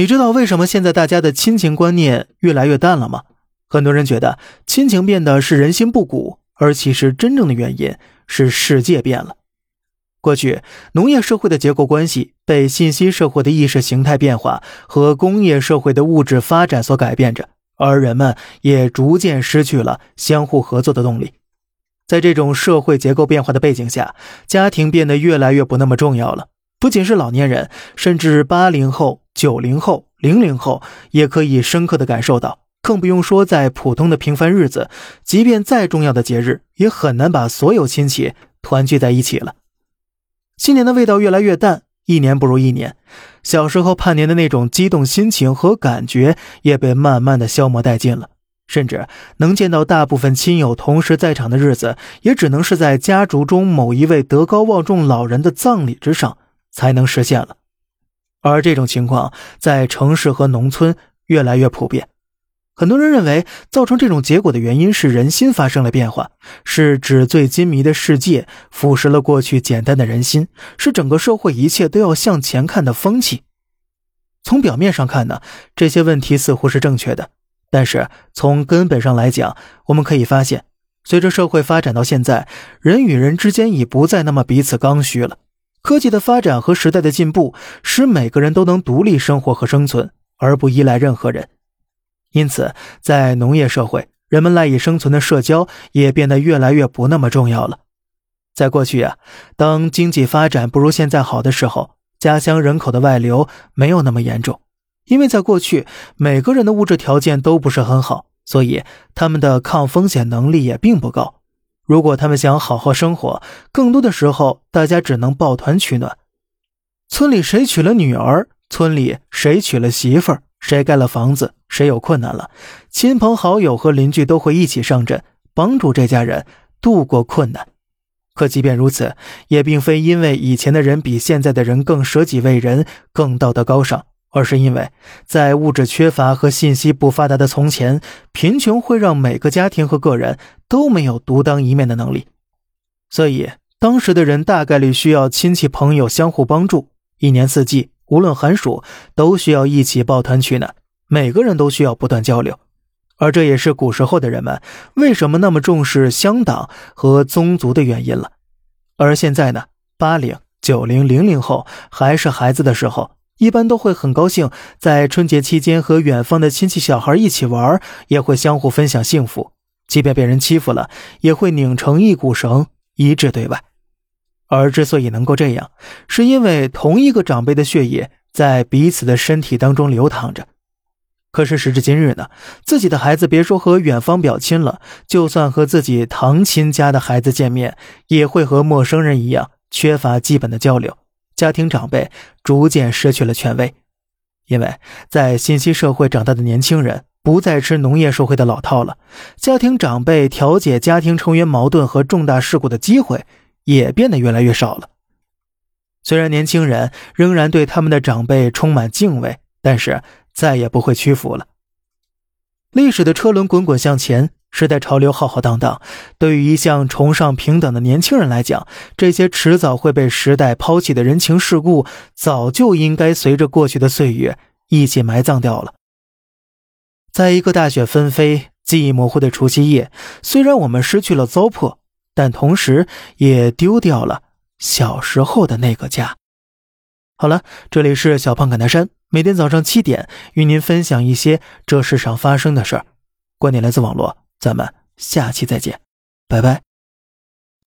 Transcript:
你知道为什么现在大家的亲情观念越来越淡了吗？很多人觉得亲情变得是人心不古，而其实真正的原因是世界变了。过去，农业社会的结构关系被信息社会的意识形态变化和工业社会的物质发展所改变着，而人们也逐渐失去了相互合作的动力。在这种社会结构变化的背景下，家庭变得越来越不那么重要了。不仅是老年人，甚至八零后、九零后、零零后也可以深刻的感受到。更不用说在普通的平凡日子，即便再重要的节日，也很难把所有亲戚团聚在一起了。新年的味道越来越淡，一年不如一年。小时候盼年的那种激动心情和感觉也被慢慢的消磨殆尽了。甚至能见到大部分亲友同时在场的日子，也只能是在家族中某一位德高望重老人的葬礼之上才能实现了。而这种情况在城市和农村越来越普遍。很多人认为，造成这种结果的原因是人心发生了变化，是纸醉金迷的世界腐蚀了过去简单的人心，是整个社会一切都要向前看的风气。从表面上看呢，这些问题似乎是正确的，但是从根本上来讲，我们可以发现，随着社会发展到现在，人与人之间已不再那么彼此刚需了。科技的发展和时代的进步，使每个人都能独立生活和生存，而不依赖任何人。因此，在农业社会，人们赖以生存的社交也变得越来越不那么重要了。在过去啊，当经济发展不如现在好的时候，家乡人口的外流没有那么严重，因为在过去每个人的物质条件都不是很好，所以他们的抗风险能力也并不高。如果他们想好好生活，更多的时候大家只能抱团取暖。村里谁娶了女儿，村里谁娶了媳妇儿。谁盖了房子，谁有困难了，亲朋好友和邻居都会一起上阵，帮助这家人度过困难。可即便如此，也并非因为以前的人比现在的人更舍己为人、更道德高尚，而是因为在物质缺乏和信息不发达的从前，贫穷会让每个家庭和个人都没有独当一面的能力。所以，当时的人大概率需要亲戚朋友相互帮助，一年四季。无论寒暑，都需要一起抱团取暖。每个人都需要不断交流，而这也是古时候的人们为什么那么重视乡党和宗族的原因了。而现在呢，八零、九零、零零后还是孩子的时候，一般都会很高兴，在春节期间和远方的亲戚小孩一起玩，也会相互分享幸福。即便被人欺负了，也会拧成一股绳，一致对外。而之所以能够这样，是因为同一个长辈的血液在彼此的身体当中流淌着。可是时至今日呢，自己的孩子别说和远方表亲了，就算和自己堂亲家的孩子见面，也会和陌生人一样，缺乏基本的交流。家庭长辈逐渐失去了权威，因为在信息社会长大的年轻人不再吃农业社会的老套了，家庭长辈调解家庭成员矛盾和重大事故的机会。也变得越来越少了。虽然年轻人仍然对他们的长辈充满敬畏，但是再也不会屈服了。历史的车轮滚滚向前，时代潮流浩浩荡荡。对于一向崇尚平等的年轻人来讲，这些迟早会被时代抛弃的人情世故，早就应该随着过去的岁月一起埋葬掉了。在一个大雪纷飞、记忆模糊的除夕夜，虽然我们失去了糟粕。但同时也丢掉了小时候的那个家。好了，这里是小胖侃大山，每天早上七点与您分享一些这世上发生的事儿。观点来自网络，咱们下期再见，拜拜。